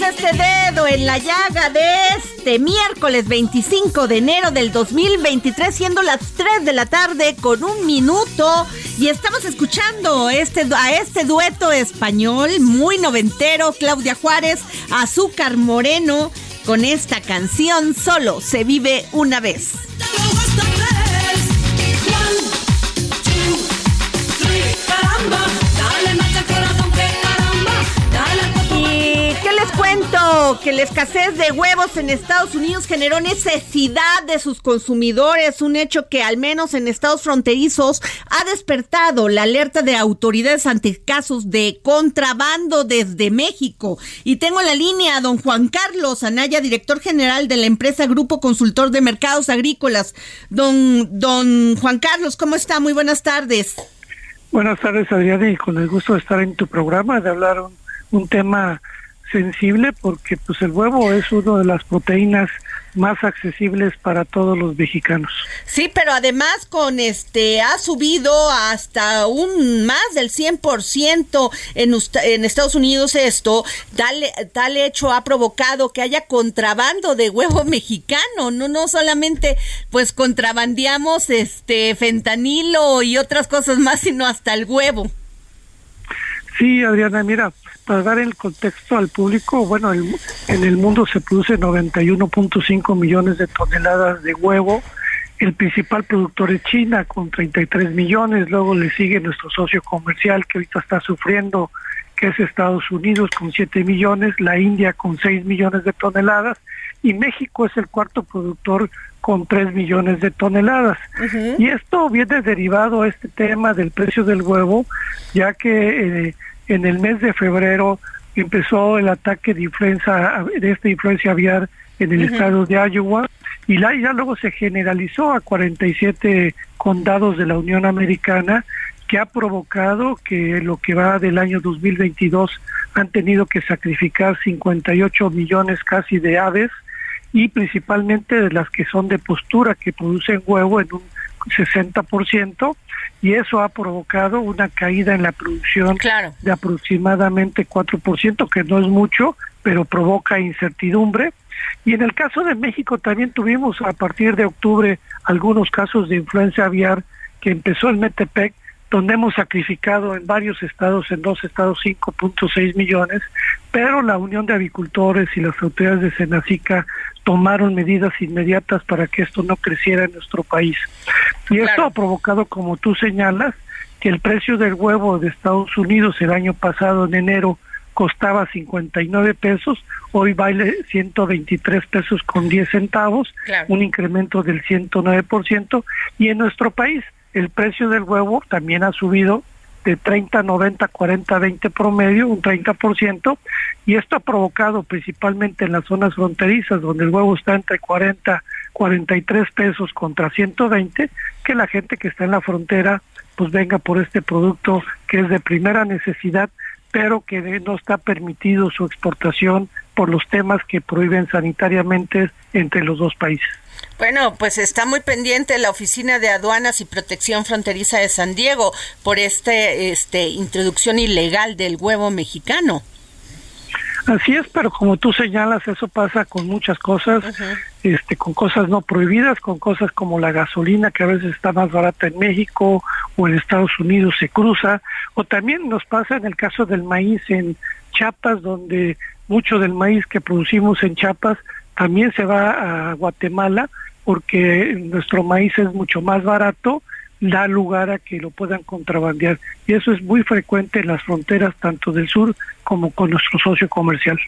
Este dedo en la llaga de este miércoles 25 de enero del 2023, siendo las 3 de la tarde con un minuto. Y estamos escuchando este, a este dueto español muy noventero, Claudia Juárez, Azúcar Moreno, con esta canción Solo se vive una vez. One. Que la escasez de huevos en Estados Unidos generó necesidad de sus consumidores, un hecho que al menos en estados fronterizos ha despertado la alerta de autoridades ante casos de contrabando desde México. Y tengo en la línea a don Juan Carlos Anaya, director general de la empresa Grupo Consultor de Mercados Agrícolas. Don, don Juan Carlos, ¿cómo está? Muy buenas tardes. Buenas tardes, Adriana, y con el gusto de estar en tu programa, de hablar un, un tema sensible, porque pues el huevo es una de las proteínas más accesibles para todos los mexicanos. Sí, pero además con este ha subido hasta un más del 100% en, en Estados Unidos esto, tal, tal hecho ha provocado que haya contrabando de huevo mexicano, no no solamente pues contrabandeamos este fentanilo y otras cosas más, sino hasta el huevo. Sí, Adriana, mira, para dar el contexto al público, bueno, el- en el mundo se produce 91.5 millones de toneladas de huevo. El principal productor es China con 33 millones, luego le sigue nuestro socio comercial que ahorita está sufriendo, que es Estados Unidos con 7 millones, la India con 6 millones de toneladas y México es el cuarto productor con 3 millones de toneladas. Y esto viene derivado a este tema del precio del huevo, ya que eh, en el mes de febrero empezó el ataque de influenza, de esta influencia aviar en el estado de Iowa, y la, ya luego se generalizó a 47 condados de la Unión Americana, que ha provocado que lo que va del año 2022 han tenido que sacrificar 58 millones casi de aves, y principalmente de las que son de postura, que producen huevo en un 60%, y eso ha provocado una caída en la producción Claro. de aproximadamente 4%, que no es mucho, pero provoca incertidumbre. Y en el caso de México también tuvimos a partir de octubre algunos casos de influenza aviar que empezó en Metepec, donde hemos sacrificado en varios estados, en dos estados 5.6 millones, pero la Unión de Avicultores y las autoridades de Senacica tomaron medidas inmediatas para que esto no creciera en nuestro país. Y esto ha provocado, como tú señalas, que el precio del huevo de Estados Unidos el año pasado, en enero, costaba 59 pesos, hoy vale 123 pesos con 10 centavos, Claro. un incremento del 109%, y en nuestro país el precio del huevo también ha subido de 30, 90, 40, 20 promedio, un 30%, y esto ha provocado principalmente en las zonas fronterizas, donde el huevo está entre 40, 43 pesos contra 120, que la gente que está en la frontera pues venga por este producto que es de primera necesidad, pero que no está permitido su exportación por los temas que prohíben sanitariamente entre los dos países. Bueno, pues está muy pendiente la Oficina de Aduanas y Protección Fronteriza de San Diego por este, este introducción ilegal del huevo mexicano. Así es, pero como tú señalas, eso pasa con muchas cosas, este, con cosas no prohibidas, con cosas como la gasolina que a veces está más barata en México o en Estados Unidos se cruza, o también nos pasa en el caso del maíz en Chiapas, donde mucho del maíz que producimos en Chiapas también se va a Guatemala porque nuestro maíz es mucho más barato, da lugar a que lo puedan contrabandear. Y eso es muy frecuente en las fronteras tanto del sur como con nuestro socio comercial.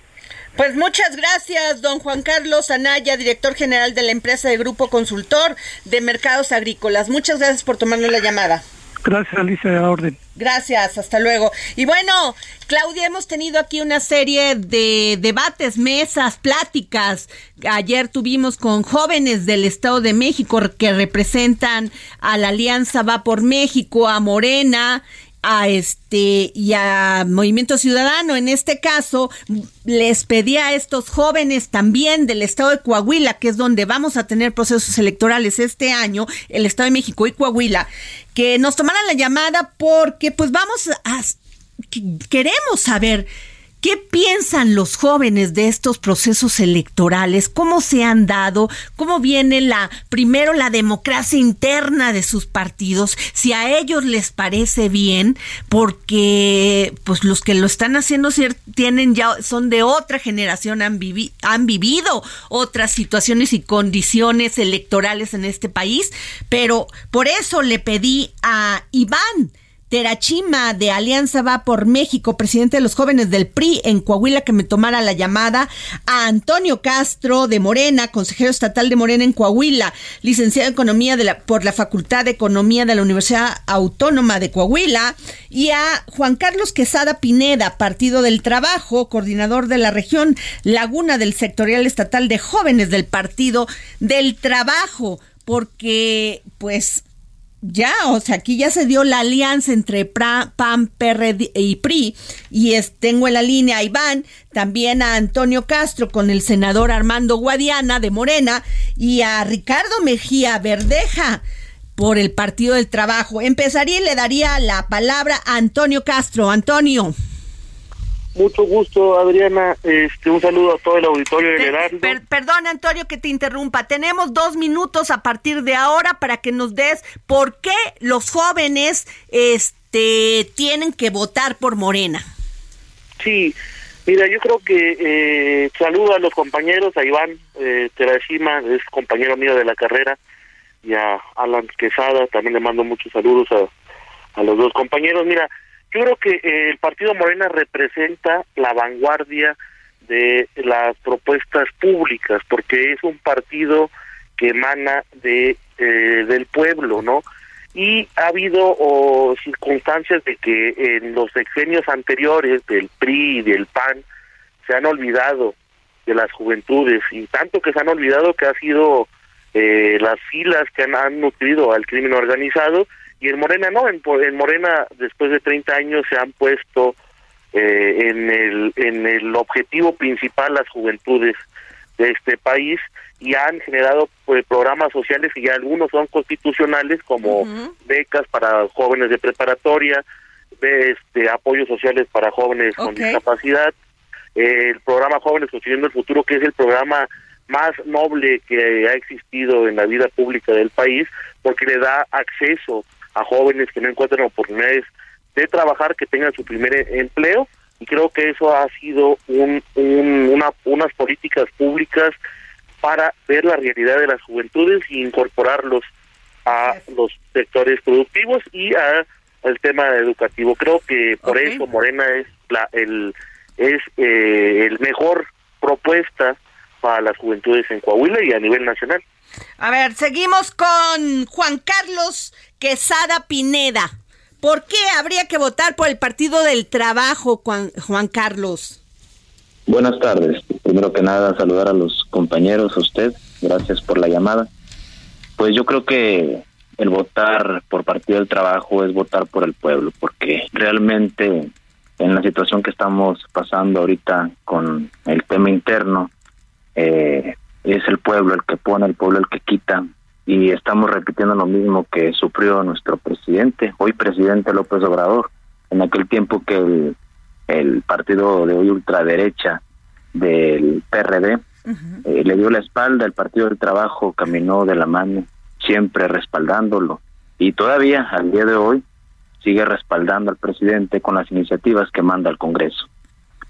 Pues muchas gracias, don Juan Carlos Anaya, director general de la empresa de Grupo Consultor de Mercados Agrícolas. Muchas gracias por tomarnos la llamada. Gracias, Alicia, de la orden. Gracias, hasta luego. Y bueno, Claudia, hemos tenido aquí una serie de debates, mesas, pláticas. Ayer tuvimos con jóvenes del Estado de México que representan a la Alianza Va por México, a Morena, a este y a Movimiento Ciudadano. En este caso, les pedí a estos jóvenes también del estado de Coahuila, que es donde vamos a tener procesos electorales este año, el Estado de México y Coahuila, que nos tomaran la llamada porque pues vamos a queremos saber ¿Qué piensan los jóvenes de estos procesos electorales? ¿Cómo se han dado? ¿Cómo viene la primero la democracia interna de sus partidos? Si a ellos les parece bien, porque pues los que lo están haciendo tienen ya son de otra generación, han, han vivido otras situaciones y condiciones electorales en este país, pero por eso le pedí a Iván De Alianza Va por México, presidente de los jóvenes del PRI en Coahuila, que me tomara la llamada, a Antonio Castro de Morena, consejero estatal de Morena en Coahuila, licenciado en Economía por la Facultad de Economía de la Universidad Autónoma de Coahuila, y a Juan Carlos Quesada Pineda, Partido del Trabajo, coordinador de la región Laguna del Sectorial Estatal de Jóvenes del Partido del Trabajo, porque pues ya, o sea, aquí ya se dio la alianza entre PAN, PRD y PRI, y tengo en la línea a Iván, también a Antonio Castro con el senador Armando Guadiana de Morena y a Ricardo Mejía Verdeja por el Partido del Trabajo. Empezaría y le daría la palabra a Antonio Castro. Antonio. Mucho gusto, Adriana. Este, un saludo a todo el auditorio de Heraldo. Per, perdón, Antonio, que te interrumpa. Tenemos dos minutos a partir de ahora para que nos des por qué los jóvenes este, tienen que votar por Morena. Sí, mira, yo creo que eh, saludo a los compañeros, a Iván eh, Terashima, es compañero mío de la carrera, y a Alan Quesada, también le mando muchos saludos a, a los dos compañeros. Mira, yo creo que eh, el Partido Morena representa la vanguardia de las propuestas públicas, porque es un partido que emana de eh, del pueblo, ¿no? Y ha habido oh, circunstancias de que en los sexenios anteriores del PRI y del PAN se han olvidado de las juventudes, y tanto que se han olvidado que ha sido eh, las filas que han, han nutrido al crimen organizado, y en Morena no, en, en, Morena después de 30 años se han puesto eh, en, el, en el objetivo principal las juventudes de este país y han generado pues, programas sociales y ya algunos son constitucionales como uh -huh. becas para jóvenes de preparatoria, de, este, apoyos sociales para jóvenes okay. con discapacidad, eh, el programa Jóvenes Construyendo el Futuro que es el programa más noble que ha existido en la vida pública del país porque le da acceso a jóvenes que no encuentran oportunidades de trabajar, que tengan su primer empleo, y creo que eso ha sido un, un, una, unas políticas públicas para ver la realidad de las juventudes y incorporarlos a los sectores productivos y a el tema educativo. Creo que por okay. eso Morena es la el es eh, el mejor propuesta para las juventudes en Coahuila y a nivel nacional. A ver, seguimos con Juan Carlos Quesada Pineda. ¿Por qué habría que votar por el Partido del Trabajo, Juan, Juan Carlos? Buenas tardes. Primero que nada, saludar a los compañeros, a usted. Gracias por la llamada. Pues yo creo que el votar por Partido del Trabajo es votar por el pueblo, porque realmente en la situación que estamos pasando ahorita con el tema interno, eh, es el pueblo el que pone, el pueblo el que quita, y estamos repitiendo lo mismo que sufrió nuestro presidente, hoy presidente López Obrador, en aquel tiempo que el, el partido de hoy ultraderecha del PRD eh, le dio la espalda, el Partido del Trabajo caminó de la mano, siempre respaldándolo, y todavía al día de hoy sigue respaldando al presidente con las iniciativas que manda al Congreso.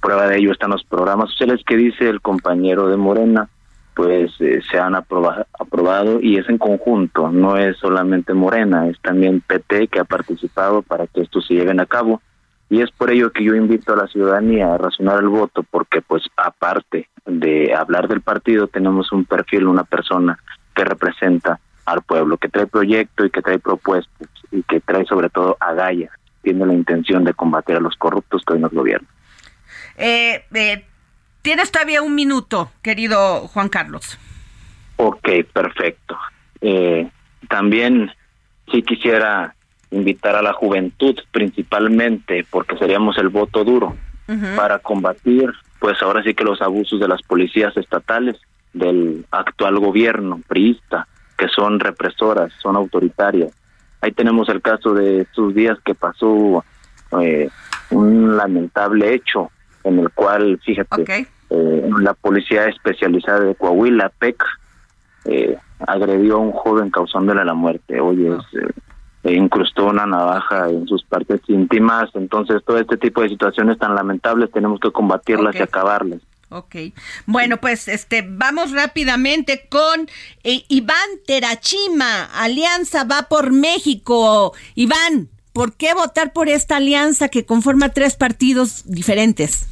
Prueba de ello están los programas sociales que dice el compañero de Morena, pues eh, se han aprobado, y es en conjunto, no es solamente Morena, es también PT que ha participado para que esto se lleven a cabo y es por ello que yo invito a la ciudadanía a razonar el voto porque pues aparte de hablar del partido tenemos un perfil, una persona que representa al pueblo, que trae proyecto y que trae propuestas y que trae sobre todo agallas, tiene la intención de combatir a los corruptos que hoy nos gobiernan. Eh, eh, tienes todavía un minuto, querido Juan Carlos. Ok, perfecto. Eh, también sí quisiera invitar a la juventud principalmente, porque seríamos el voto duro, para combatir, pues ahora sí que los abusos de las policías estatales, del actual gobierno priista, que son represoras, son autoritarias. Ahí tenemos el caso de estos días que pasó eh, un lamentable hecho en el cual, fíjate. Eh, la policía especializada de Coahuila, PEC, eh, agredió a un joven causándole la muerte. Oye, es, eh, e incrustó una navaja en sus partes íntimas. Entonces, todo este tipo de situaciones tan lamentables tenemos que combatirlas y acabarlas. Ok. Bueno, pues este vamos rápidamente con eh, Iván Terachima. Alianza va por México. Iván, ¿por qué votar por esta alianza que conforma tres partidos diferentes?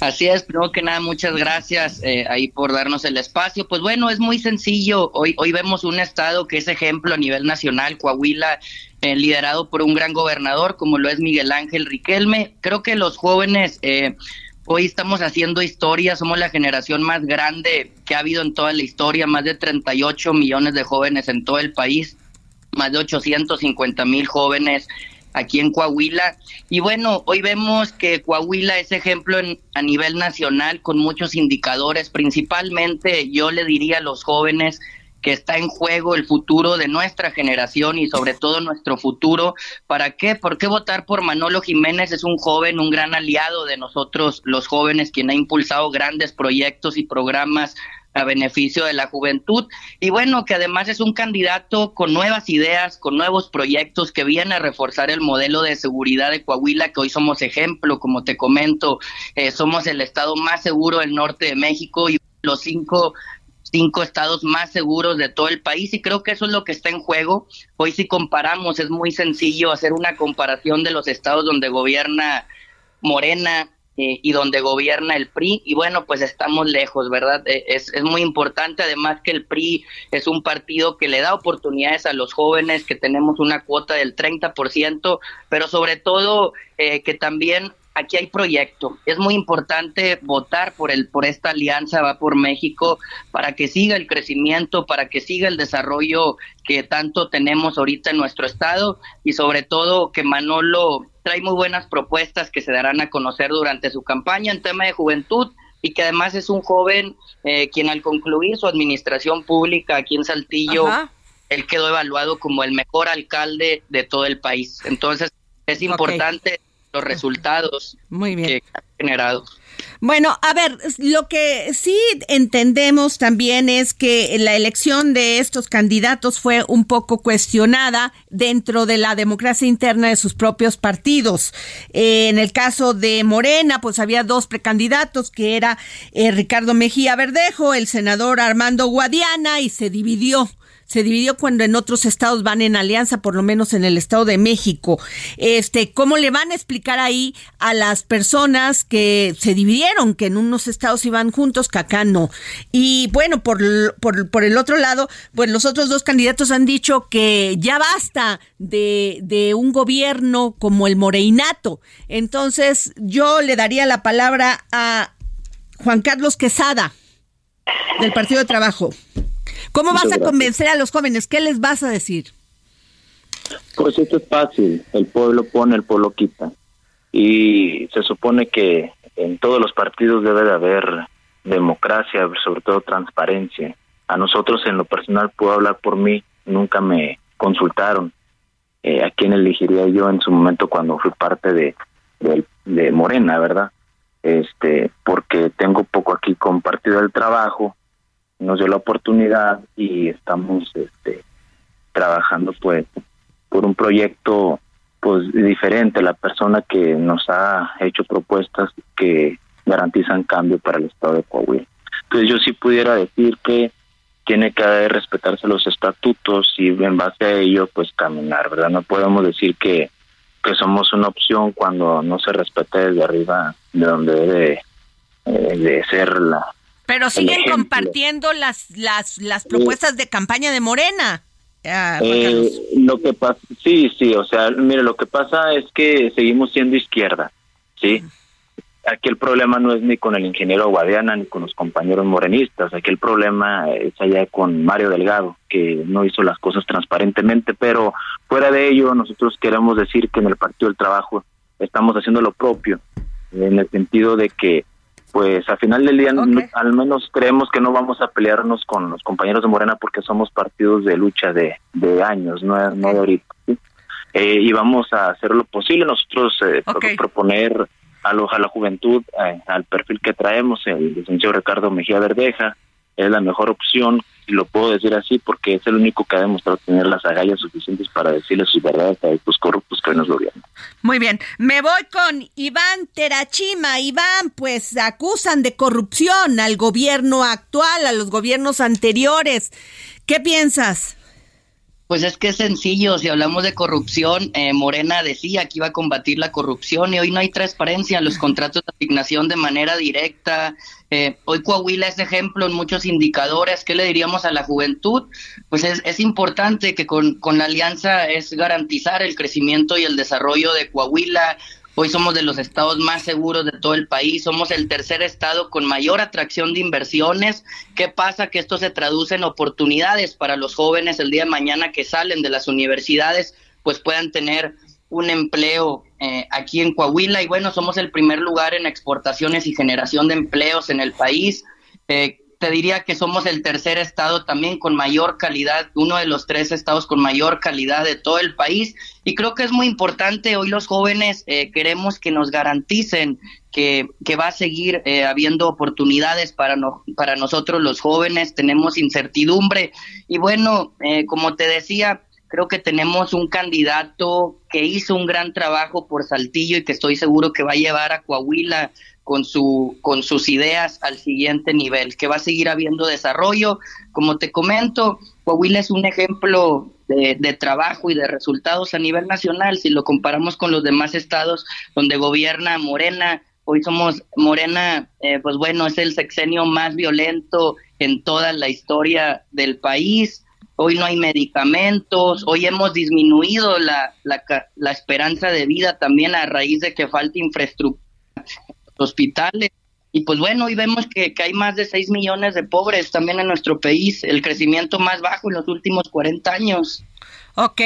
Así es, primero que nada, muchas gracias eh, ahí por darnos el espacio. Pues bueno, es muy sencillo. Hoy, hoy vemos un estado que es ejemplo a nivel nacional, Coahuila, eh, liderado por un gran gobernador como lo es Miguel Ángel Riquelme. Creo que los jóvenes eh, hoy estamos haciendo historia, somos la generación más grande que ha habido en toda la historia, más de 38 millones de jóvenes en todo el país, más de 850 mil jóvenes aquí en Coahuila. Y bueno, hoy vemos que Coahuila es ejemplo en- a nivel nacional con muchos indicadores, principalmente yo le diría a los jóvenes que está en juego el futuro de nuestra generación y sobre todo nuestro futuro. ¿Para qué? ¿Por qué votar por Manolo Jiménez? Es un joven, un gran aliado de nosotros los jóvenes, quien ha impulsado grandes proyectos y programas a beneficio de la juventud y bueno, que además es un candidato con nuevas ideas, con nuevos proyectos que viene a reforzar el modelo de seguridad de Coahuila, que hoy somos ejemplo, como te comento, eh, somos el estado más seguro del norte de México y los cinco cinco estados más seguros de todo el país y creo que eso es lo que está en juego. Hoy si comparamos es muy sencillo hacer una comparación de los estados donde gobierna Morena eh, y donde gobierna el PRI y bueno pues estamos lejos, ¿verdad? Eh, es, es muy importante además que el PRI es un partido que le da oportunidades a los jóvenes, que tenemos una cuota del 30%, pero sobre todo eh, que también aquí hay proyecto. Es muy importante votar por el por esta alianza va por México para que siga el crecimiento, para que siga el desarrollo que tanto tenemos ahorita en nuestro estado y sobre todo que Manolo trae muy buenas propuestas que se darán a conocer durante su campaña en tema de juventud y que además es un joven eh, quien al concluir su administración pública aquí en Saltillo Ajá. él quedó evaluado como el mejor alcalde de todo el país. Entonces es importante los resultados Muy bien. que generado. Bueno, a ver, lo que sí entendemos también es que la elección de estos candidatos fue un poco cuestionada dentro de la democracia interna de sus propios partidos. Eh, en el caso de Morena, pues había dos precandidatos, que era eh, Ricardo Mejía Verdejo, el senador Armando Guadiana, y se dividió se dividió cuando en otros estados van en alianza, por lo menos en el estado de México. Este, ¿cómo le van a explicar ahí a las personas que se dividieron, que en unos estados iban juntos, que acá no? Y bueno, por, por, por el otro lado, pues los otros dos candidatos han dicho que ya basta de, de un gobierno como el Moreinato. Entonces, yo le daría la palabra a Juan Carlos Quesada del Partido de Trabajo. ¿Cómo vas a convencer a los jóvenes? ¿Qué les vas a decir? Pues esto es fácil, el pueblo pone, el pueblo quita. Y se supone que en todos los partidos debe de haber democracia, sobre todo transparencia. A nosotros en lo personal puedo hablar por mí, nunca me consultaron eh, a quién elegiría yo en su momento cuando fui parte de, de, de Morena, ¿verdad? Este, porque tengo poco aquí compartido el trabajo, nos dio la oportunidad y estamos este, trabajando pues por un proyecto pues diferente la persona que nos ha hecho propuestas que garantizan cambio para el estado de Coahuila. Entonces yo sí pudiera decir que tiene que respetarse los estatutos y en base a ello pues caminar verdad no podemos decir que que somos una opción cuando no se respeta desde arriba de donde debe eh, de ser la pero siguen compartiendo las, las, las propuestas de campaña de Morena. Ah, Eh, Carlos. lo que pasa, sí, sí, o sea, mire, lo que pasa es que seguimos siendo izquierda, ¿sí? Aquí el problema no es ni con el ingeniero Guadiana ni con los compañeros morenistas, aquí el problema es allá con Mario Delgado, que no hizo las cosas transparentemente, pero fuera de ello nosotros queremos decir que en el Partido del Trabajo estamos haciendo lo propio, en el sentido de que pues al final del día no- al menos creemos que no vamos a pelearnos con los compañeros de Morena porque somos partidos de lucha de, de años, no, no de ahorita. ¿sí? Eh, y vamos a hacer lo posible nosotros eh, pro- proponer a, los, a la juventud eh, al perfil que traemos, el licenciado Ricardo Mejía Verdeja, es la mejor opción, y lo puedo decir así porque es el único que ha demostrado tener las agallas suficientes para decirle sus verdades a estos corruptos que hoy nos gobiernan. Muy bien, me voy con Iván Terachima. Iván, pues acusan de corrupción al gobierno actual, a los gobiernos anteriores. ¿Qué piensas? Pues es que es sencillo, si hablamos de corrupción, eh, Morena decía que iba a combatir la corrupción y hoy no hay transparencia en los contratos de asignación de manera directa. Eh, hoy Coahuila es ejemplo en muchos indicadores. ¿Qué le diríamos a la juventud? Pues es, es importante que con, con la alianza es garantizar el crecimiento y el desarrollo de Coahuila. Hoy somos de los estados más seguros de todo el país, somos el tercer estado con mayor atracción de inversiones. ¿Qué pasa? Que esto se traduce en oportunidades para los jóvenes el día de mañana que salen de las universidades, pues puedan tener un empleo eh, aquí en Coahuila. Y bueno, somos el primer lugar en exportaciones y generación de empleos en el país. Eh, te diría que somos el tercer estado también con mayor calidad, uno de los tres estados con mayor calidad de todo el país. Y creo que es muy importante, hoy los jóvenes eh, queremos que nos garanticen que, que va a seguir eh, habiendo oportunidades para, para nosotros los jóvenes, tenemos incertidumbre. Y bueno, eh, como te decía, creo que tenemos un candidato que hizo un gran trabajo por Saltillo y que estoy seguro que va a llevar a Coahuila con su con sus ideas al siguiente nivel, que va a seguir habiendo desarrollo. Como te comento, Coahuila es un ejemplo de, trabajo y de resultados a nivel nacional. Si lo comparamos con los demás estados donde gobierna Morena, hoy somos Morena, eh, pues bueno, es el sexenio más violento en toda la historia del país. Hoy no hay medicamentos, hoy hemos disminuido la, la, la esperanza de vida también a raíz de que falta infraestructura hospitales. Y pues bueno, hoy vemos que, que hay más de 6 millones de pobres también en nuestro país, el crecimiento más bajo en los últimos 40 años. Ok,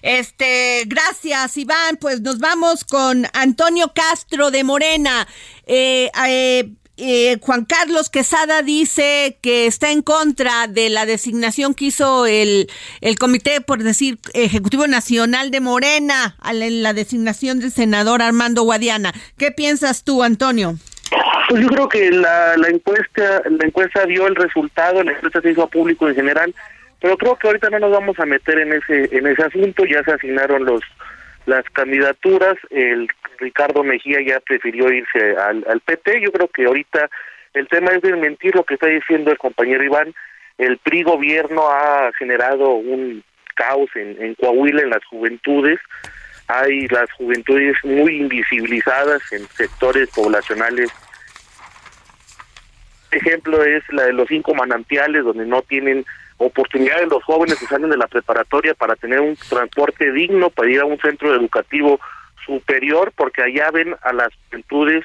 este, gracias Iván, pues nos vamos con Antonio Castro de Morena. Eh, eh, eh, Juan Carlos Quesada dice que está en contra de la designación que hizo el, el Comité, por decir, Ejecutivo Nacional de Morena, la, la designación del senador Armando Guadiana. ¿Qué piensas tú, Antonio? Pues yo creo que la, la encuesta la encuesta dio el resultado, la encuesta se hizo a público en general, pero creo que ahorita no nos vamos a meter en ese en ese asunto, ya se asignaron los las candidaturas, el Ricardo Mejía ya prefirió irse al, PT, yo creo que ahorita el tema es desmentir lo que está diciendo el compañero Iván, el PRI gobierno ha generado un caos en, en Coahuila en las juventudes, hay las juventudes muy invisibilizadas en sectores poblacionales. Ejemplo es la de los cinco manantiales, donde no tienen oportunidades los jóvenes que salen de la preparatoria para tener un transporte digno, para ir a un centro educativo superior, porque allá ven a las juventudes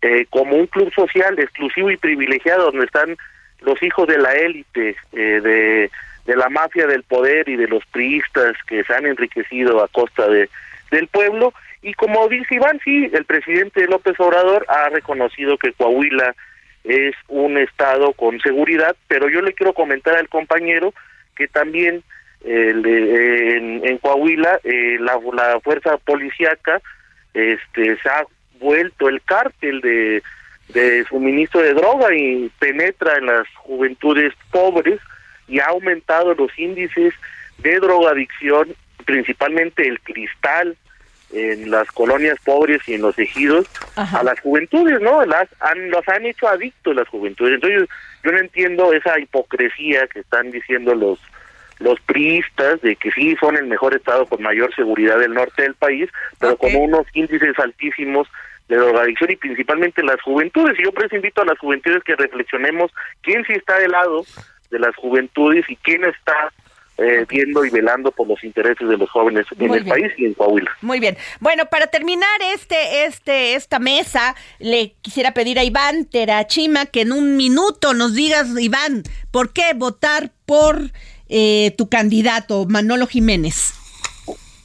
eh, como un club social exclusivo y privilegiado, donde están los hijos de la élite, eh, de, de la mafia del poder y de los priistas que se han enriquecido a costa de del pueblo. Y como dice Iván, sí, el presidente López Obrador ha reconocido que Coahuila es un estado con seguridad, pero yo le quiero comentar al compañero que también le- en, en Coahuila eh, la, la fuerza policíaca este, se ha vuelto el cártel de, de suministro de droga y penetra en las juventudes pobres y ha aumentado los índices de drogadicción, principalmente el cristal en las colonias pobres y en los ejidos Ajá. a las juventudes, ¿no? Las han, los han hecho adictos las juventudes. Entonces yo no entiendo esa hipocresía que están diciendo los los priistas de que sí son el mejor estado con mayor seguridad del norte del país, pero Ok. con unos índices altísimos de drogadicción y principalmente las juventudes. Y yo por eso invito a las juventudes que reflexionemos quién sí está del lado de las juventudes y quién está eh, viendo y velando por los intereses de los jóvenes en Muy el bien. país y en Coahuila. Muy bien. Bueno, para terminar este, este, esta mesa, le quisiera pedir a Iván Terachima que en un minuto nos digas, Iván, ¿por qué votar por eh, tu candidato, Manolo Jiménez?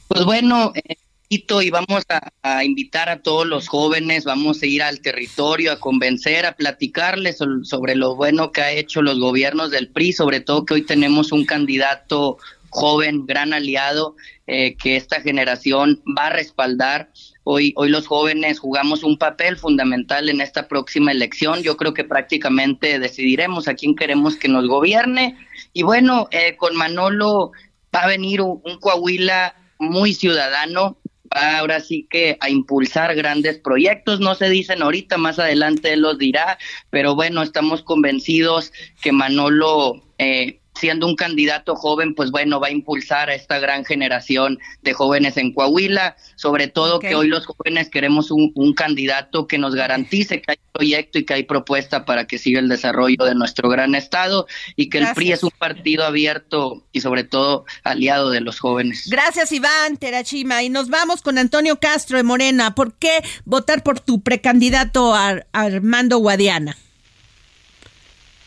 Pues bueno, eh, y vamos a, invitar a todos los jóvenes, vamos a ir al territorio a convencer, a platicarles sobre lo bueno que ha hecho los gobiernos del PRI, sobre todo que hoy tenemos un candidato joven, gran aliado, eh, que esta generación va a respaldar. Hoy, hoy los jóvenes jugamos un papel fundamental en esta próxima elección. Yo creo que prácticamente decidiremos a quién queremos que nos gobierne. Y bueno, eh, con Manolo va a venir un, Coahuila muy ciudadano, va ahora sí que a impulsar grandes proyectos, no se dicen ahorita, más adelante él los dirá, pero bueno, estamos convencidos que Manolo, eh, siendo un candidato joven, pues bueno, va a impulsar a esta gran generación de jóvenes en Coahuila, sobre todo que hoy los jóvenes queremos un, un candidato que nos garantice que hay proyecto y que hay propuesta para que siga el desarrollo de nuestro gran estado y que el PRI es un partido abierto y sobre todo aliado de los jóvenes. Gracias, Iván Terachima. Y nos vamos con Antonio Castro de Morena. ¿Por qué votar por tu precandidato Ar- Armando Guadiana?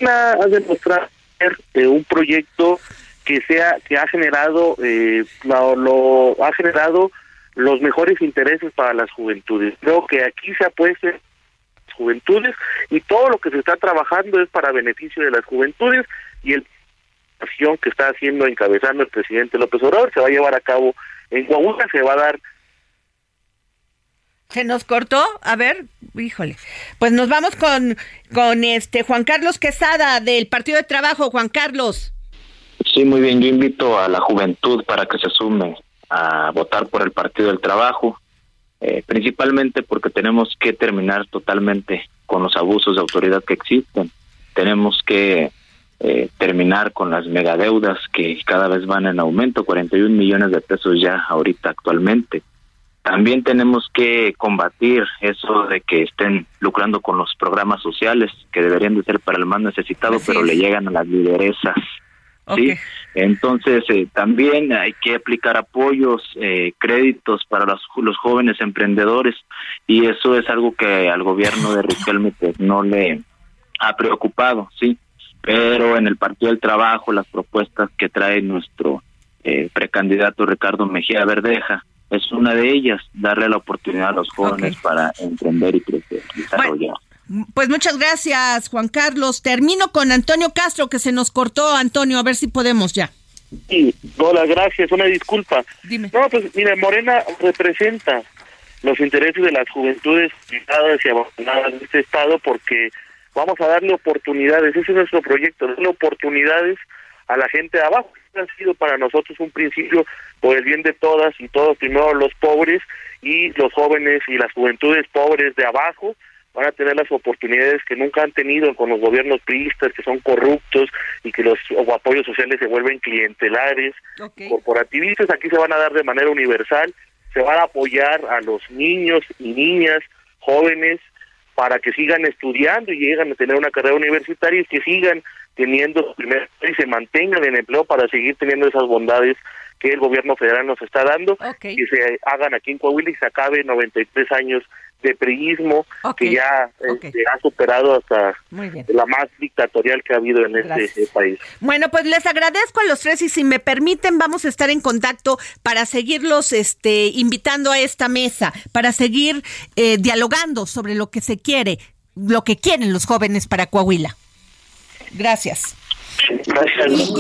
ha demostrado ser eh, un proyecto que sea que ha generado eh, lo, lo- ha generado los mejores intereses para las juventudes. Creo que aquí se apuesta las juventudes y todo lo que se está trabajando es para beneficio de las juventudes y el acción que está haciendo encabezando el presidente López Obrador se va a llevar a cabo en Coahuila se va a dar ¿Se nos cortó? A ver, híjole. Pues nos vamos con, con este Juan Carlos Quesada del Partido de Trabajo. Juan Carlos. Sí, muy bien. Yo invito a la juventud para que se sume a votar por el Partido del Trabajo, eh, principalmente porque tenemos que terminar totalmente con los abusos de autoridad que existen. Tenemos que eh, terminar con las megadeudas que cada vez van en aumento, 41 millones de pesos ya ahorita actualmente. También tenemos que combatir eso de que estén lucrando con los programas sociales que deberían de ser para el más necesitado, Así pero es. le llegan a las lideresas. ¿sí? Entonces, eh, también hay que aplicar apoyos, eh, créditos para los, los jóvenes emprendedores y eso es algo que al gobierno de Riquelme pues, no le ha preocupado, ¿sí? Pero en el Partido del Trabajo, las propuestas que trae nuestro eh, precandidato Ricardo Mejía Verdeja, es una de ellas, darle la oportunidad a los jóvenes para emprender y crecer, desarrollar. Pues muchas gracias, Juan Carlos. Termino con Antonio Castro, que se nos cortó, Antonio, a ver si podemos ya. Sí, hola, gracias, una disculpa. Dime. No, pues mire, Morena representa los intereses de las juventudes cuidadas y abandonadas de este estado porque vamos a darle oportunidades, ese es nuestro proyecto, darle oportunidades a la gente de abajo. Ha sido para nosotros un principio por el bien de todas y todos, primero los pobres y los jóvenes y las juventudes pobres de abajo, van a tener las oportunidades que nunca han tenido con los gobiernos priistas, que son corruptos y que los apoyos sociales se vuelven clientelares, corporativistas, aquí se van a dar de manera universal, se van a apoyar a los niños y niñas, jóvenes, para que sigan estudiando y lleguen a tener una carrera universitaria y que sigan teniendo primer y se mantengan en empleo para seguir teniendo esas bondades que el gobierno federal nos está dando, que se hagan aquí en Coahuila y se acabe 93 años de priismo que ya este, ha superado hasta la más dictatorial que ha habido en este país. Bueno, pues les agradezco a los tres y si me permiten vamos a estar en contacto para seguirlos este, invitando a esta mesa, para seguir eh, dialogando sobre lo que se quiere, lo que quieren los jóvenes para Coahuila. Gracias.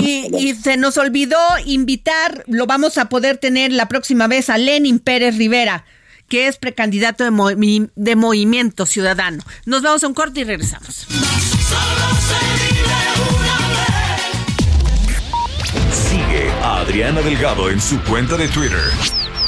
Y, y, se nos olvidó invitar, lo vamos a poder tener la próxima vez a Lenin Pérez Rivera, que es precandidato de, de Movimiento Ciudadano. Nos vamos a un corte y regresamos. Sigue a Adriana Delgado en su cuenta de Twitter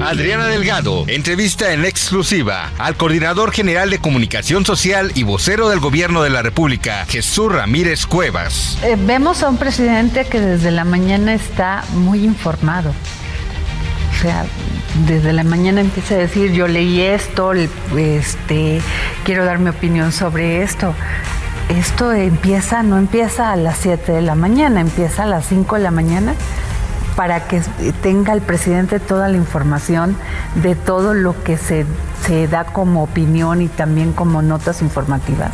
Adriana Delgado entrevista en exclusiva al coordinador general de comunicación social y vocero del gobierno de la República, Jesús Ramírez Cuevas. Eh, vemos a un presidente que desde la mañana está muy informado. O sea, desde la mañana empieza a decir, yo leí esto, este, quiero dar mi opinión sobre esto. Esto empieza, no empieza a las 7 de la mañana, empieza a las 5 de la mañana para que tenga el presidente toda la información de todo lo que se, se da como opinión y también como notas informativas.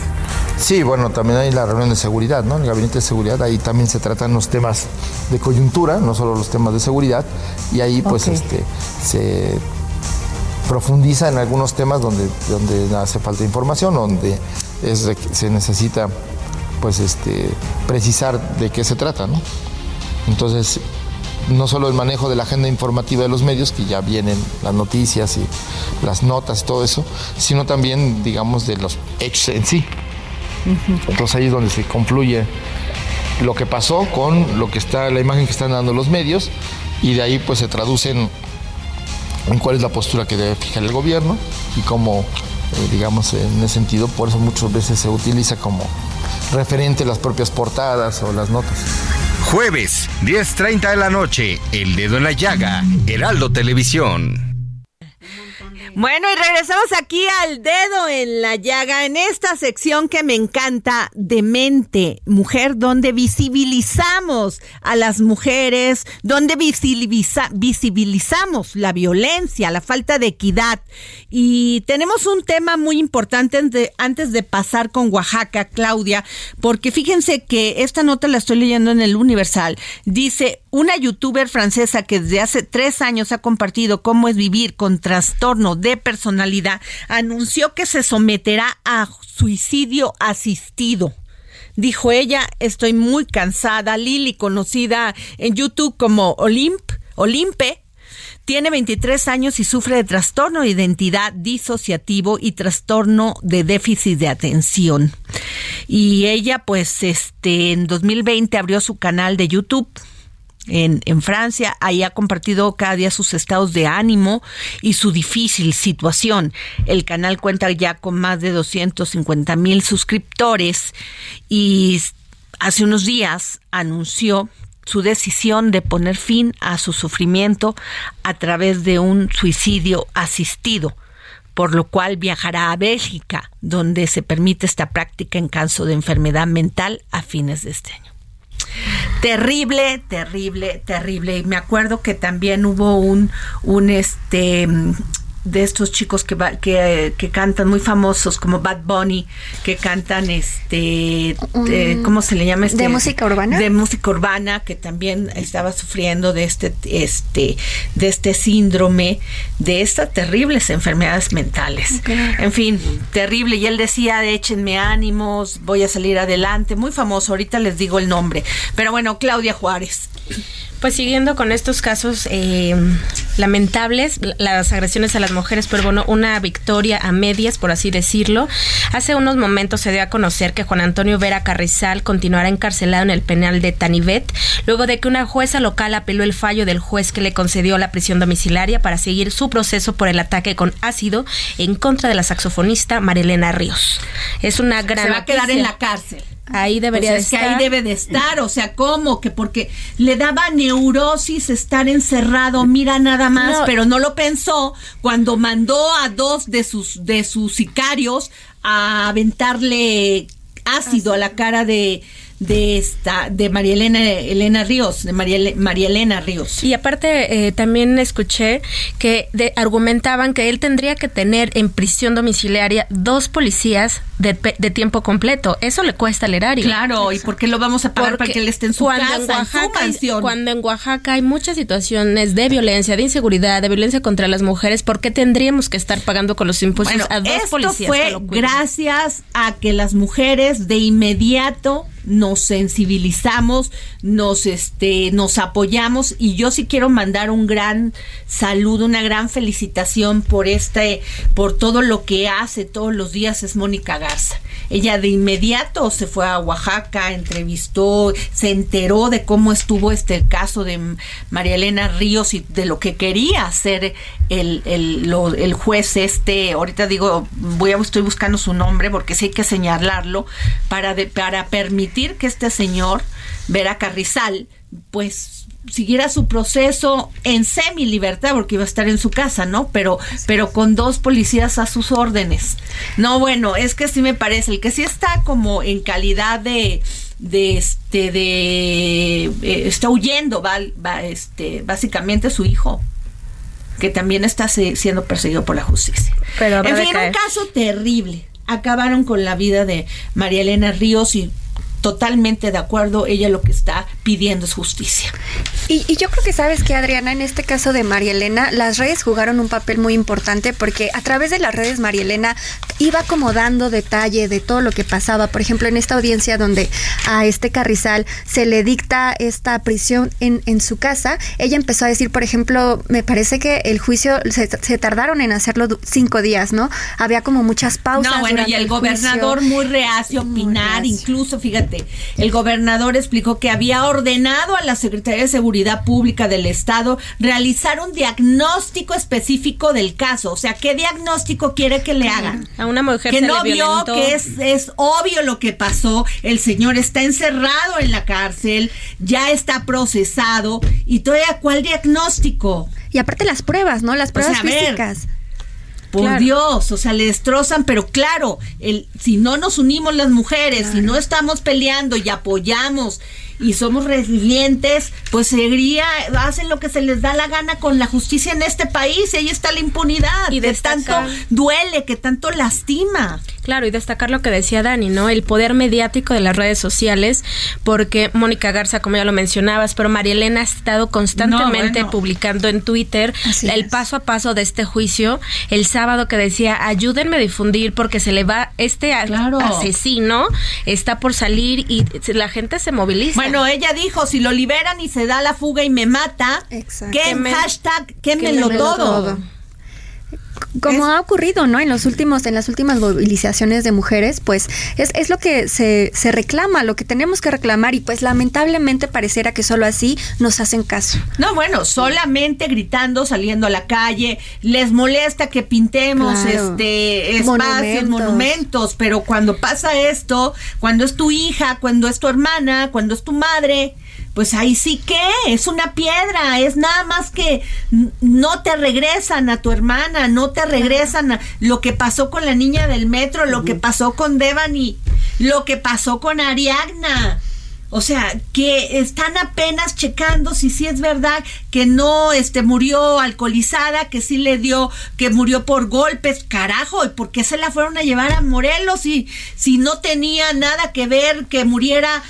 Sí, bueno, también hay la reunión de seguridad, ¿no? El gabinete de seguridad, ahí también se tratan los temas de coyuntura, no solo los temas de seguridad, y ahí pues este se profundiza en algunos temas donde, donde hace falta información, donde es se necesita pues este precisar de qué se trata, ¿no? Entonces, no solo el manejo de la agenda informativa de los medios, que ya vienen las noticias y las notas y todo eso, sino también, digamos, de los hechos en sí. Entonces ahí es donde se confluye lo que pasó con lo que está, la imagen que están dando los medios, y de ahí pues se traducen en cuál es la postura que debe fijar el gobierno y cómo, eh, digamos, en ese sentido, por eso muchas veces se utiliza como referente las propias portadas o las notas. Jueves, 10.30 de la noche, El Dedo en la Llaga, Heraldo Televisión. Bueno, y regresamos aquí al dedo en la llaga, en esta sección que me encanta, de mente, mujer, donde visibilizamos a las mujeres, donde visibiliza- visibilizamos la violencia, la falta de equidad. Y tenemos un tema muy importante antes de, antes de pasar con Oaxaca, Claudia, porque fíjense que esta nota la estoy leyendo en el Universal. Dice, una youtuber francesa que desde hace tres años ha compartido cómo es vivir con trastorno de personalidad, anunció que se someterá a suicidio asistido. Dijo ella, estoy muy cansada. Lili, conocida en YouTube como Olimp, Olimpe, tiene 23 años y sufre de trastorno de identidad disociativo y trastorno de déficit de atención. Y ella, pues, este, en 2020 abrió su canal de YouTube. En, en, Francia. Ahí ha compartido cada día sus estados de ánimo y su difícil situación. El canal cuenta ya con más de 250 mil suscriptores y hace unos días anunció su decisión de poner fin a su sufrimiento a través de un suicidio asistido por lo cual viajará a Bélgica, donde se permite esta práctica en caso de enfermedad mental a fines de este año. Terrible, terrible, terrible. Y me acuerdo que también hubo un, un este de estos chicos que, que, que, cantan muy famosos como Bad Bunny que cantan este de, cómo se le llama este de música urbana de música urbana que también estaba sufriendo de este este de este síndrome de estas terribles enfermedades mentales. En fin terrible. Y él decía échenme ánimos voy a salir adelante muy famoso ahorita les digo el nombre. Pero bueno Claudia Juárez Pues siguiendo con estos casos eh, lamentables, las agresiones a las mujeres, pero bueno, una victoria a medias, por así decirlo. Hace unos momentos se dio a conocer que Juan Antonio Vera Carrizal continuará encarcelado en el penal de Tanivet, luego de que una jueza local apeló el fallo del juez que le concedió la prisión domiciliaria para seguir su proceso por el ataque con ácido en contra de la saxofonista Marilena Ríos. Es una gran se va a quedar en la cárcel Ahí debería Pues es de que estar. ahí debe de estar, o sea, ¿cómo? Que porque le daba neurosis estar encerrado, mira nada más, No. pero no lo pensó cuando mandó a dos de sus de sus sicarios a aventarle ácido a la cara de de esta de María Elena Elena Ríos, de María, María Elena Ríos. Y aparte, eh, también escuché que de- argumentaban que él tendría que tener en prisión domiciliaria dos policías de, de tiempo completo. Eso le cuesta al erario. Claro, ¿y por qué lo vamos a pagar para que él esté en su cuando casa, en en su Oaxaca, hay- mansión? Cuando en Oaxaca hay muchas situaciones de violencia, de inseguridad, de violencia contra las mujeres, ¿por qué tendríamos que estar pagando con los impuestos Bueno, a dos esto policías? que fue lo gracias a que las mujeres de inmediato nos sensibilizamos, nos este, nos apoyamos y yo sí quiero mandar un gran saludo, una gran felicitación por este, por todo lo que hace todos los días es Mónica Garza. Ella de inmediato se fue a Oaxaca, entrevistó, se enteró de cómo estuvo este caso de María Elena Ríos y de lo que quería hacer el, el, el juez este, ahorita digo, voy a, estoy buscando su nombre porque sí hay que señalarlo, para, de- para permitir que este señor, Vera Carrizal, pues siguiera su proceso en semi libertad porque iba a estar en su casa, ¿no? Pero pero con dos policías a sus órdenes. No, bueno, es que sí me parece el que sí está como en calidad de de este de eh, está huyendo va, va este básicamente su hijo que también está se- siendo perseguido por la justicia. Pero en fin, un caso terrible. Acabaron con la vida de María Elena Ríos y totalmente de acuerdo, ella lo que está pidiendo es justicia. Y, y yo creo que sabes que Adriana, en este caso de María Elena, las redes jugaron un papel muy importante porque a través de las redes María Elena iba como dando detalle de todo lo que pasaba. Por ejemplo, en esta audiencia donde a este Carrizal se le dicta esta prisión en, en su casa, ella empezó a decir, por ejemplo, me parece que el juicio se, se tardaron en hacerlo cinco días, ¿no? Había como muchas pausas. No, bueno, y el gobernador muy reacio a opinar, incluso, fíjate, el gobernador explicó que había ordenado a la Secretaría de Seguridad Pública del Estado realizar un diagnóstico específico del caso. O sea, ¿qué diagnóstico quiere que le hagan? A una mujer que se no le vio que es, es obvio lo que pasó. El señor está encerrado en la cárcel, ya está procesado. ¿Y todavía cuál diagnóstico? Y aparte las pruebas, ¿no? Las pruebas O sea, a ver, físicas. Por Claro. Dios, o sea, le destrozan, pero claro, el, si no nos unimos las mujeres, si no estamos peleando y apoyamos y somos resilientes, pues seguiría, hacen lo que se les da la gana con la justicia en este país y ahí está la impunidad, Y destacar- tanto duele, que tanto lastima. Claro, y destacar lo que decía Dani, ¿no? El poder mediático de las redes sociales, porque Mónica Garza, como ya lo mencionabas, pero María Elena ha estado constantemente No, bueno. publicando en Twitter Así el es. paso a paso de este juicio. El sábado que decía, ayúdenme a difundir porque se le va, este Claro. asesino está por salir y la gente se moviliza. Bueno, ella dijo, si lo liberan y se da la fuga y me mata, Exacto. que hashtag todo. todo. Como ha ocurrido, ¿no? En los últimos, en las últimas movilizaciones de mujeres, pues es, es lo que se, se reclama, lo que tenemos que reclamar, y pues lamentablemente pareciera que solo así nos hacen caso. No, bueno, solamente gritando, saliendo a la calle, les molesta que pintemos Claro. este espacios, Monumentos. monumentos, pero cuando pasa esto, cuando es tu hija, cuando es tu hermana, cuando es tu madre, pues ahí sí que es una piedra, es nada más que no te regresan a tu hermana, no te regresan a lo que pasó con la niña del metro, lo que pasó con Devani, lo que pasó con Ariagna. O sea, que están apenas checando si sí es verdad que no este murió alcoholizada, que sí le dio, que murió por golpes, carajo, ¿y por qué se la fueron a llevar a Morelos si, si no tenía nada que ver que muriera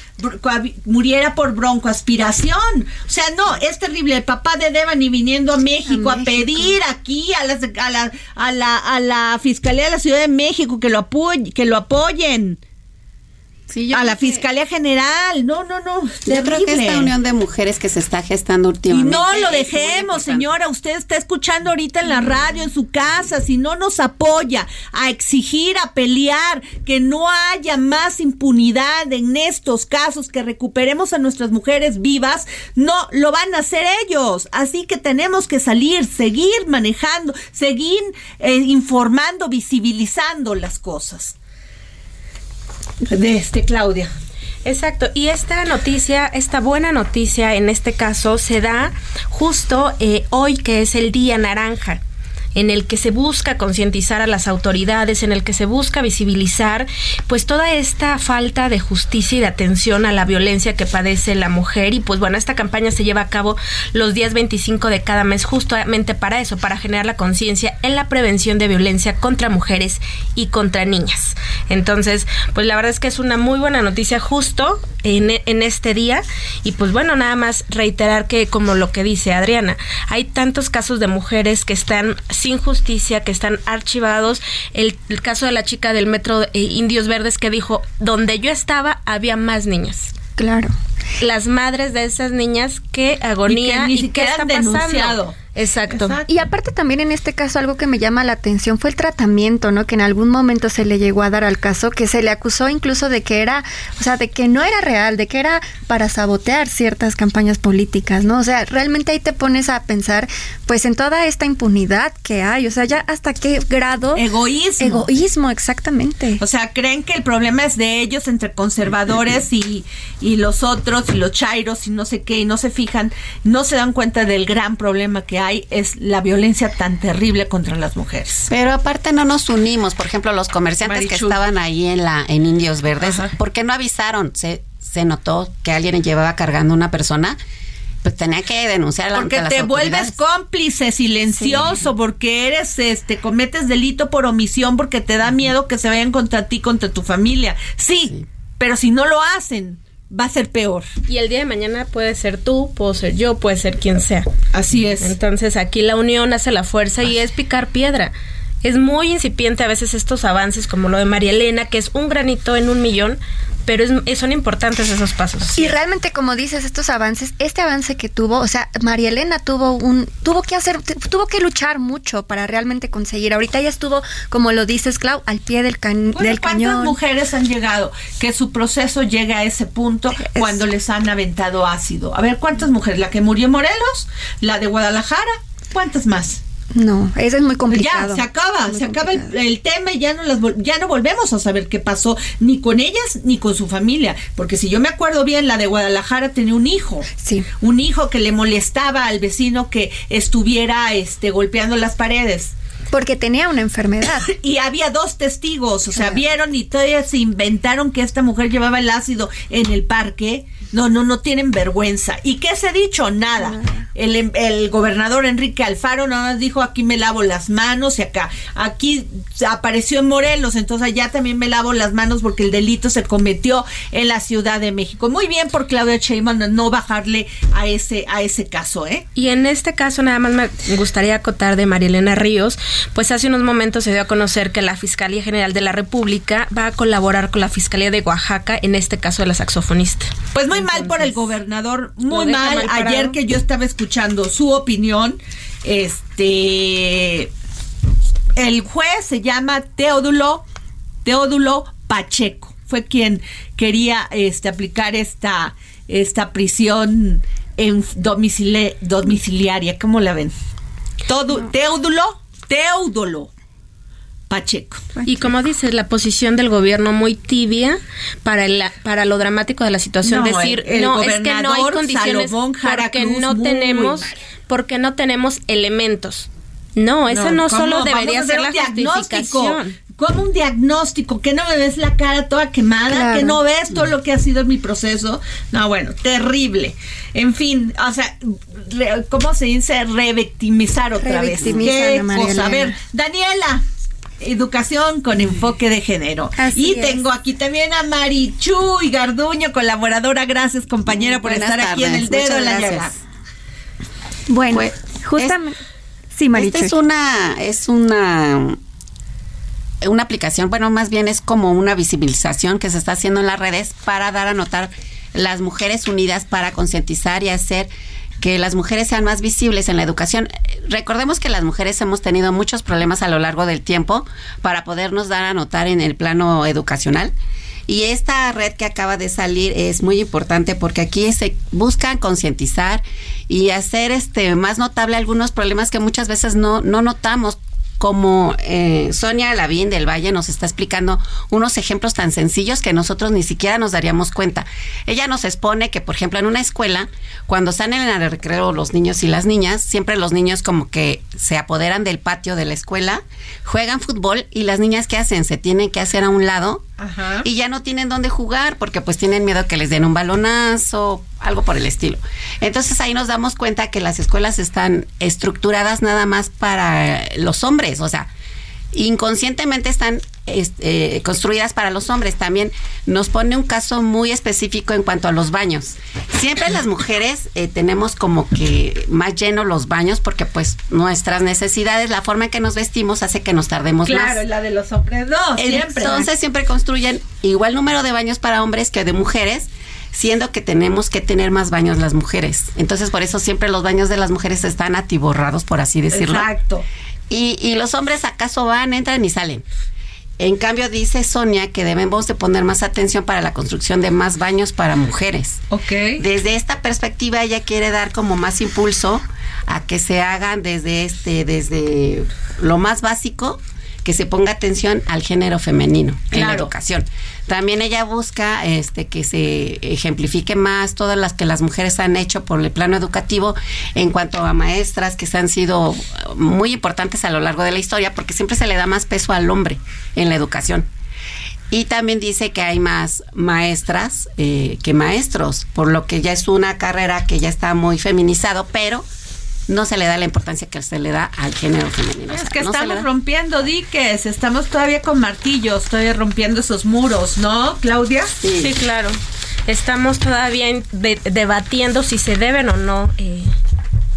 muriera por broncoaspiración? O sea, no, es terrible. El papá de Devani viniendo a México a, México. pedir aquí a, las, a, la, a, la, a la Fiscalía de la Ciudad de México que lo, apoy- que lo apoyen. Sí, yo a la que- Fiscalía General. No, no, no. Yo creo que esta unión de mujeres que se está gestando Y últimamente. no lo dejemos, señora. Usted está escuchando ahorita en la radio, en su casa. Si no nos apoya a exigir, a pelear, que no haya más impunidad en estos casos, que recuperemos a nuestras mujeres vivas, no lo van a hacer ellos. Así que tenemos que salir, seguir manejando, seguir eh, informando, visibilizando las cosas. De este, Claudia. Exacto, y esta noticia, esta buena noticia en este caso se da justo eh, hoy que es el Día Naranja en el que se busca concientizar a las autoridades, en el que se busca visibilizar pues toda esta falta de justicia y de atención a la violencia que padece la mujer y pues bueno, esta campaña se lleva a cabo los días 25 de cada mes justamente para eso, para generar la conciencia en la prevención de violencia contra mujeres y contra niñas. Entonces, pues la verdad es que es una muy buena noticia justo en, en este día y pues bueno, nada más reiterar que como lo que dice Adriana, hay tantos casos de mujeres que están sin justicia, que están archivados. El, el caso de la chica del metro eh, Indios Verdes que dijo, donde yo estaba había más niñas. Claro. Las madres de esas niñas, qué agonía ni y, qué está han pasando. Exacto. Y aparte también en este caso algo que me llama la atención fue el tratamiento, ¿no? Que en algún momento se le llegó a dar al caso, que se le acusó incluso de que era, o sea, de que no era real, de que era para sabotear ciertas campañas políticas, ¿no? O sea, realmente ahí te pones a pensar, pues en toda esta impunidad que hay, o sea, ya hasta qué grado... Egoísmo. Egoísmo, exactamente. O sea, creen que el problema es de ellos entre conservadores y, y los otros y los chairos y no sé qué y no se fijan, no se dan cuenta del gran problema que hay, es la violencia tan terrible contra las mujeres. Pero aparte no nos unimos, por ejemplo, los comerciantes que estaban ahí en la en Indios Verdes, ¿por qué no avisaron? Se, se notó que alguien llevaba cargando una persona, pues tenía que denunciar Porque te vuelves cómplice, silencioso, porque eres, este, cometes delito por omisión, porque te da miedo que se vayan contra ti, contra tu familia. Sí, pero si no lo hacen, va a ser peor. Y el día de mañana puede ser tú, puedo ser yo, puede ser quien sea. Así es. Entonces aquí la unión hace la fuerza y es picar piedra. Es muy incipiente a veces estos avances como lo de María Elena, que es un granito en un millón, pero es- es- son importantes esos pasos. Y realmente, como dices, estos avances, este avance que tuvo, o sea, María Elena tuvo un, tuvo que hacer, tuvo que luchar mucho para realmente conseguir. Ahorita ya estuvo, como lo dices, Clau, al pie del, can- Bueno, del ¿Cuántas cañón. mujeres han llegado que su proceso llega a ese punto cuando les han aventado ácido? A ver, ¿cuántas mujeres? ¿La que murió en Morelos? ¿La de Guadalajara? ¿Cuántas más? No, eso es muy complicado. Ya, se acaba, se acaba el, el tema y ya no las ya no volvemos a saber qué pasó ni con ellas ni con su familia, porque si yo me acuerdo bien, la de Guadalajara tenía un hijo, sí, un hijo que le molestaba al vecino que estuviera este golpeando las paredes. Porque tenía una enfermedad. y había dos testigos, o sea, vieron y todavía se inventaron que esta mujer llevaba el ácido en el parque. No, no, no tienen vergüenza. ¿Y qué se ha dicho? Nada. el, em, el gobernador Enrique Alfaro nada más dijo aquí me lavo las manos y acá. Aquí apareció en Morelos, entonces allá también me lavo las manos porque el delito se cometió en la Ciudad de México. Muy bien por Claudia Sheinbaum no bajarle a ese, a ese caso, ¿eh? Y en este caso nada más me gustaría acotar de Marielena Ríos, pues hace unos momentos se dio a conocer que la Fiscalía General de la República va a colaborar con la Fiscalía de Oaxaca en este caso de la saxofonista. Pues muy mal por el gobernador, muy mal. Ayer que yo estaba escuchando su opinión, este el juez se llama Teodulo Teodulo Pacheco. Fue quien quería este aplicar esta esta prisión en domicili- domiciliaria, ¿cómo la ven? Todo Teodulo Teodulo Pacheco. Y como dices, la posición del gobierno muy tibia para el, para lo dramático de la situación, No, decir, el- el no, es que no hay condiciones Salomón porque no tenemos porque no tenemos elementos. No, eso no, ¿cómo? solo debería ser la justificación. Como un diagnóstico, que no me ves la cara toda quemada, Claro. que no ves todo lo que ha sido mi proceso. No, bueno, terrible. En fin, o sea, re- ¿cómo se dice? Revictimizar otra vez. ¿Qué cosa? A ver. Daniela. Educación con enfoque de género. Así y es. tengo aquí también a Marichu y Garduño, colaboradora. Gracias, compañera, por Buenas estar aquí en el dedo en la llaga. gracias. Bueno, Pues, justamente. Sí, Marichu. Esta es una, es una, una aplicación, bueno, más bien es como una visibilización que se está haciendo en las redes para dar a notar las mujeres unidas para concientizar y hacer que las mujeres sean más visibles en la educación. Recordemos que las mujeres hemos tenido muchos problemas a lo largo del tiempo para podernos dar a notar en el plano educacional. Y esta red que acaba de salir es muy importante porque aquí se buscan concientizar y hacer este más notable algunos problemas que muchas veces no, no notamos como eh, Sonia Lavín del Valle nos está explicando unos ejemplos tan sencillos que nosotros ni siquiera nos daríamos cuenta. Ella nos expone que, por ejemplo, en una escuela, cuando están en el recreo los niños y las niñas, siempre los niños como que se apoderan del patio de la escuela, juegan fútbol y las niñas ¿qué hacen? Se tienen que hacer a un lado Ajá. y ya no tienen dónde jugar porque pues tienen miedo que les den un balonazo, algo por el estilo. Entonces ahí nos damos cuenta que las escuelas están estructuradas nada más para los hombres, o sea, inconscientemente están este, eh, construidas para los hombres. También nos pone un caso muy específico en cuanto a los baños. Siempre las mujeres eh, tenemos como que más llenos los baños porque pues nuestras necesidades, la forma en que nos vestimos hace que nos tardemos más. Claro, la de los hombres, no, siempre. Entonces siempre construyen igual número de baños para hombres que de mujeres, siendo que tenemos que tener más baños las mujeres. Entonces por eso siempre los baños de las mujeres están atiborrados, por así decirlo. Exacto. Y, y los hombres acaso van, entran y salen. En cambio dice Sonia que debemos de poner más atención para la construcción de más baños para mujeres. Ok. Desde esta perspectiva ella quiere dar como más impulso a que se hagan desde este, desde lo más básico, que se ponga atención al género femenino en la educación. También ella busca este que se ejemplifique más todas las que las mujeres han hecho por el plano educativo en cuanto a maestras que se han sido muy importantes a lo largo de la historia, porque siempre se le da más peso al hombre en la educación. Y también dice que hay más maestras eh, que maestros, por lo que ya es una carrera que ya está muy feminizado, pero no se le da la importancia que se le da al género femenino. O Es sea, que no estamos rompiendo diques, estamos todavía con martillos, todavía rompiendo esos muros, ¿no, Claudia? Sí, claro. Estamos todavía de- debatiendo si se deben o no eh,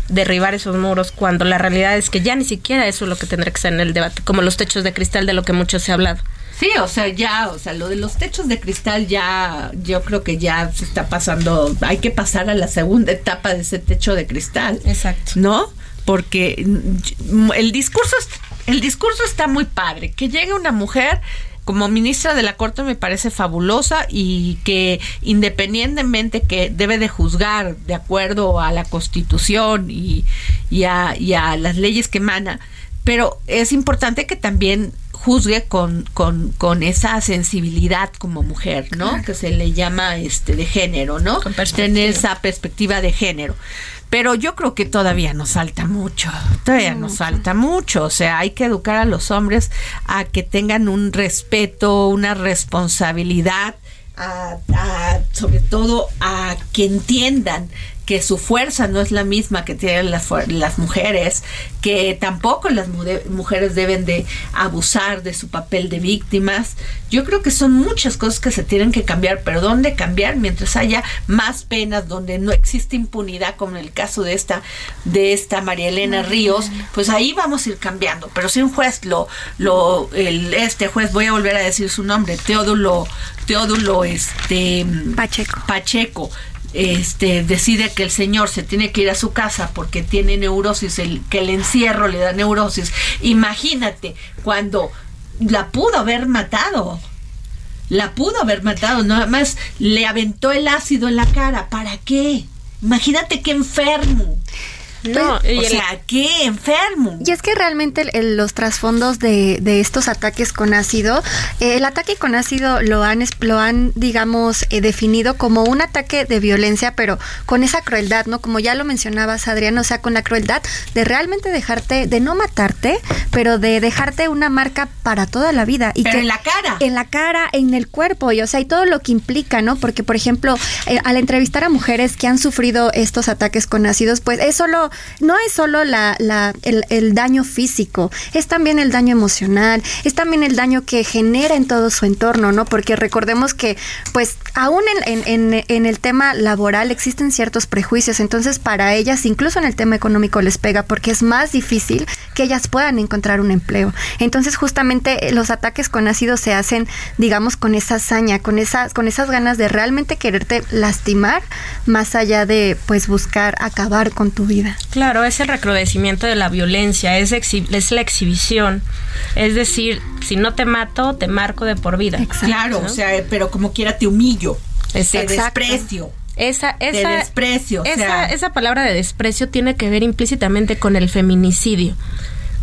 derribar esos muros, cuando la realidad es que ya ni siquiera eso es lo que tendrá que ser en el debate, como los techos de cristal de lo que mucho se ha hablado. Sí, o sea, ya, o sea, lo de los techos de cristal ya, yo creo que ya se está pasando, hay que pasar a la segunda etapa de ese techo de cristal. Exacto. ¿No? Porque mm, el discurso, el discurso está muy padre. Que llegue una mujer como ministra de la Corte me parece fabulosa y que independientemente que debe de juzgar de acuerdo a la Constitución y, y a, y a las leyes que emana, pero es importante que también juzgue con, con, con esa sensibilidad como mujer, ¿no? Que se le llama este de género, ¿no? Tener esa perspectiva de género. Pero yo creo que todavía nos falta mucho, todavía nos falta mucho, o sea, hay que educar a los hombres a que tengan un respeto, una responsabilidad, a, a- sobre todo a que entiendan que su fuerza no es la misma que tienen las, las mujeres, que tampoco las mujeres deben de abusar de su papel de víctimas. Yo creo que son muchas cosas que se tienen que cambiar, pero ¿dónde cambiar? Mientras haya más penas, donde no existe impunidad, como en el caso de esta, de esta María Elena Ríos, pues ahí vamos a ir cambiando. Pero si un juez lo, lo, el, este juez, voy a volver a decir su nombre, Teodulo, Teodulo, este Pacheco. Pacheco este decide que el señor se tiene que ir a su casa porque tiene neurosis, el, que el encierro le da neurosis. Imagínate cuando la pudo haber matado. La pudo haber matado, nada más le aventó el ácido en la cara. ¿Para qué? Imagínate qué enfermo. No, y o el- sea, qué enfermo. Y es que realmente el- el- los trasfondos de, de estos ataques con ácido, eh, el ataque con ácido lo han, lo han digamos, eh, definido como un ataque de violencia, pero con esa crueldad, ¿no? Como ya lo mencionabas, Adrián, o sea, con la crueldad de realmente dejarte, de no matarte, pero de dejarte una marca para toda la vida. Y Pero que, en la cara. En la cara, en el cuerpo, y o sea, y todo lo que implica, ¿no? Porque, por ejemplo, eh, al entrevistar a mujeres que han sufrido estos ataques con ácidos, pues es solo, no es solo la, el, el daño físico, es también el daño emocional, es también el daño que genera en todo su entorno, ¿no? Porque recordemos que, pues, aún en, en- en- en el tema laboral existen ciertos prejuicios, entonces para ellas, incluso en el tema económico, les pega porque es más difícil que ellas puedan encontrar un empleo. Entonces, justamente eh, los ataques con ácido se hacen, digamos, con esa hazaña, con esas, con esas ganas de realmente quererte lastimar, más allá de, pues, buscar acabar con tu vida. Claro, es el recrudecimiento de la violencia, es, exhi- es la exhibición. Es decir, si no te mato, te marco de por vida. Claro, ¿no? o sea, pero como quiera te humillo, te Exacto. desprecio. Esa, Te esa, desprecio, o esa, sea. esa palabra de desprecio tiene que ver implícitamente con el feminicidio.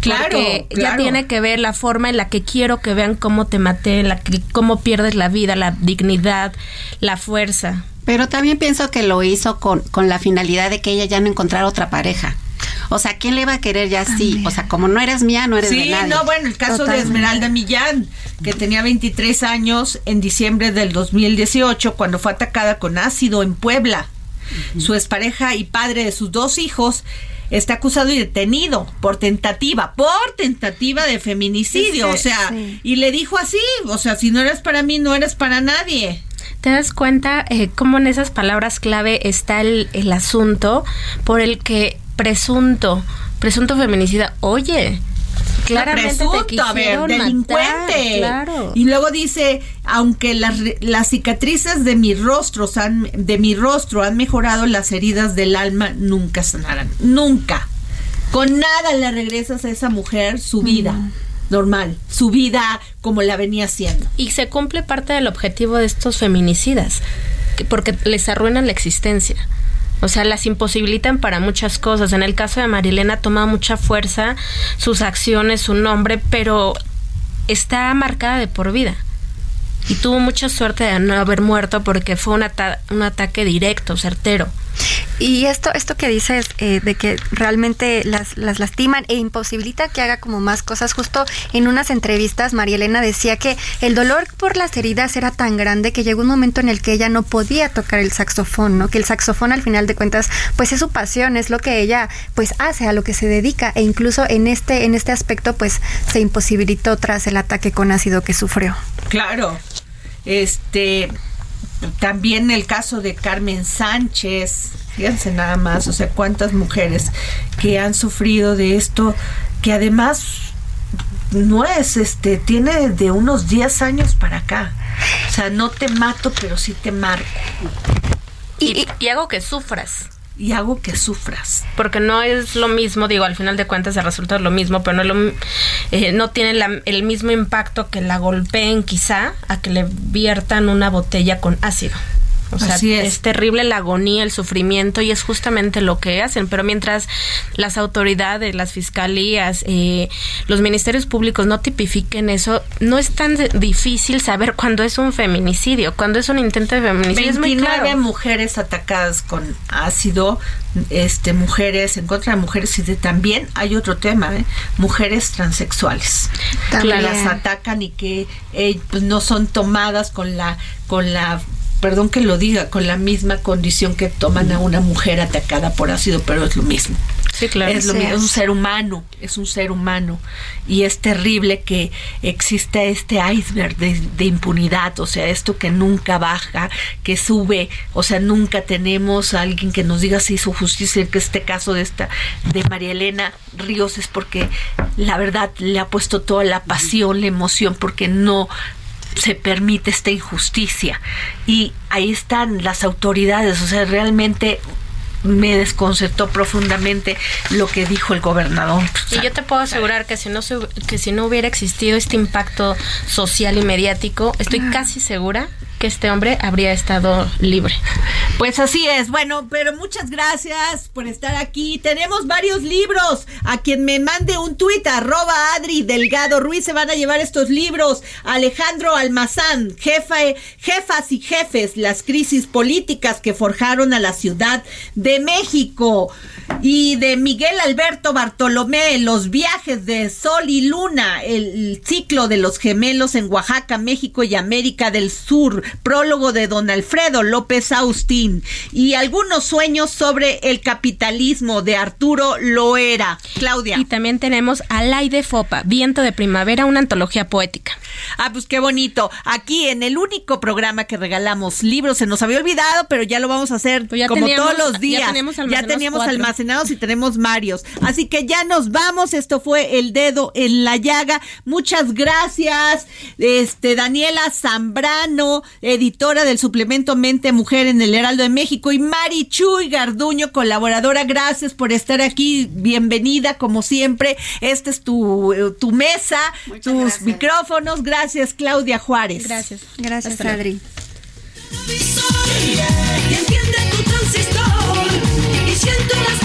Claro, Porque ya claro. tiene que ver la forma en la que quiero que vean cómo te maté, la que, cómo pierdes la vida, la dignidad, la fuerza. Pero también pienso que lo hizo con, con la finalidad de que ella ya no encontrara otra pareja. O sea, ¿quién le va a querer ya así? O sea, como no eres mía, no eres de Sí, nadie. no, bueno, el caso de Esmeralda Millán, que tenía 23 años en diciembre del 2018, cuando fue atacada con ácido en Puebla. Su expareja y padre de sus dos hijos está acusado y detenido por tentativa, por tentativa de feminicidio, o sea, sí. y le dijo así, o sea, si no eres para mí, no eres para nadie. ¿Te das cuenta eh, cómo en esas palabras clave está el, el asunto por el que presunto, presunto feminicida, oye, claramente te presunto, a ver, quisieron delincuente. matar, claro. Y luego dice, aunque las, las cicatrices de mi rostro han, de mi rostro han mejorado, las heridas del alma nunca sanarán. Nunca. Con nada le regresas a esa mujer su vida normal, su vida como la venía haciendo. Y se cumple parte del objetivo de estos feminicidas, que- porque les arruinan la existencia. O sea, las imposibilitan para muchas cosas. En el caso de Marilena toma mucha fuerza sus acciones, su nombre, pero está marcada de por vida. Y tuvo mucha suerte de no haber muerto porque fue un, un ataque directo, certero. Y esto, esto que dices eh, de que realmente las, las lastiman e imposibilita que haga como más cosas, justo en unas entrevistas María Elena decía que el dolor por las heridas era tan grande que llegó un momento en el que ella no podía tocar el saxofón, ¿no? Que el saxofón al final de cuentas pues es su pasión, es lo que ella pues hace, a lo que se dedica e incluso en este, en este aspecto pues se imposibilitó tras el ataque con ácido que sufrió. Claro. Este también el caso de Carmen Sánchez, fíjense nada más, o sea, cuántas mujeres que han sufrido de esto, que además no es, este, tiene de unos 10 años para acá. O sea, no te mato, pero sí te marco. Y, y hago que sufras. Y hago que sufras. Porque no es lo mismo, digo, al final de cuentas el resultado es lo mismo, pero no, lo eh, no tiene la- el mismo impacto que la golpeen quizá a que le viertan una botella con ácido. O sea, Así es. es terrible la agonía, el sufrimiento y es justamente lo que hacen. Pero mientras las autoridades, las fiscalías, eh, los ministerios públicos no tipifiquen eso, no es tan difícil saber cuándo es un feminicidio, cuándo es un intento de feminicidio. Es muy 29 claro. mujeres atacadas con ácido, este mujeres en contra de mujeres y de, también hay otro tema, ¿eh? mujeres transexuales. También. Que las atacan y que eh, pues no son tomadas con la con la perdón que lo diga, con la misma condición que toman a una mujer atacada por ácido, pero es lo mismo. Sí, claro. Es, lo Sí. mismo, es un ser humano, es un ser humano. Y es terrible que exista este iceberg de, de impunidad, o sea, esto que nunca baja, que sube, o sea, nunca tenemos a alguien que nos diga si hizo justicia, que este caso de esta, de María Elena Ríos es porque la verdad le ha puesto toda la pasión, la emoción, porque no se permite esta injusticia. Y ahí están las autoridades, o sea, realmente me desconcertó profundamente lo que dijo el gobernador. Y yo te puedo asegurar que si no que si no hubiera existido este impacto social y mediático, estoy casi segura que este hombre habría estado libre. Pues así es. Bueno, pero muchas gracias por estar aquí. Tenemos varios libros. A quien me mande un tuit, arroba Adri Delgado Ruiz, se van a llevar estos libros. Alejandro Almazán, jefa, jefas y jefes, las crisis políticas que forjaron a la Ciudad de México. Y de Miguel Alberto Bartolomé, los viajes de Sol y Luna, el ciclo de los gemelos en Oaxaca, México y América del Sur, prólogo de don Alfredo López Austín y algunos sueños sobre el capitalismo de Arturo Loera. Claudia. Y también tenemos Alaide Fopa, Viento de Primavera, una antología poética. Ah, pues qué bonito. Aquí en el único programa que regalamos libros, se nos había olvidado, pero ya lo vamos a hacer Pues ya como teníamos- todos los ya días. teníamos ya almacenados teníamos cuatro. almacenados y tenemos varios. Así que ya nos vamos. Esto fue El Dedo en la Llaga. Muchas gracias, este Daniela Zambrano, editora del suplemento Mente Mujer en el Heraldo de México, y Mari Chuy Garduño, colaboradora. Gracias por estar aquí. Bienvenida, como siempre. Esta es tu, eh, tu mesa, tus micrófonos. Gracias, Claudia Juárez. Gracias. Gracias, Hasta. Adri. Y enciende tu transistor Y siento las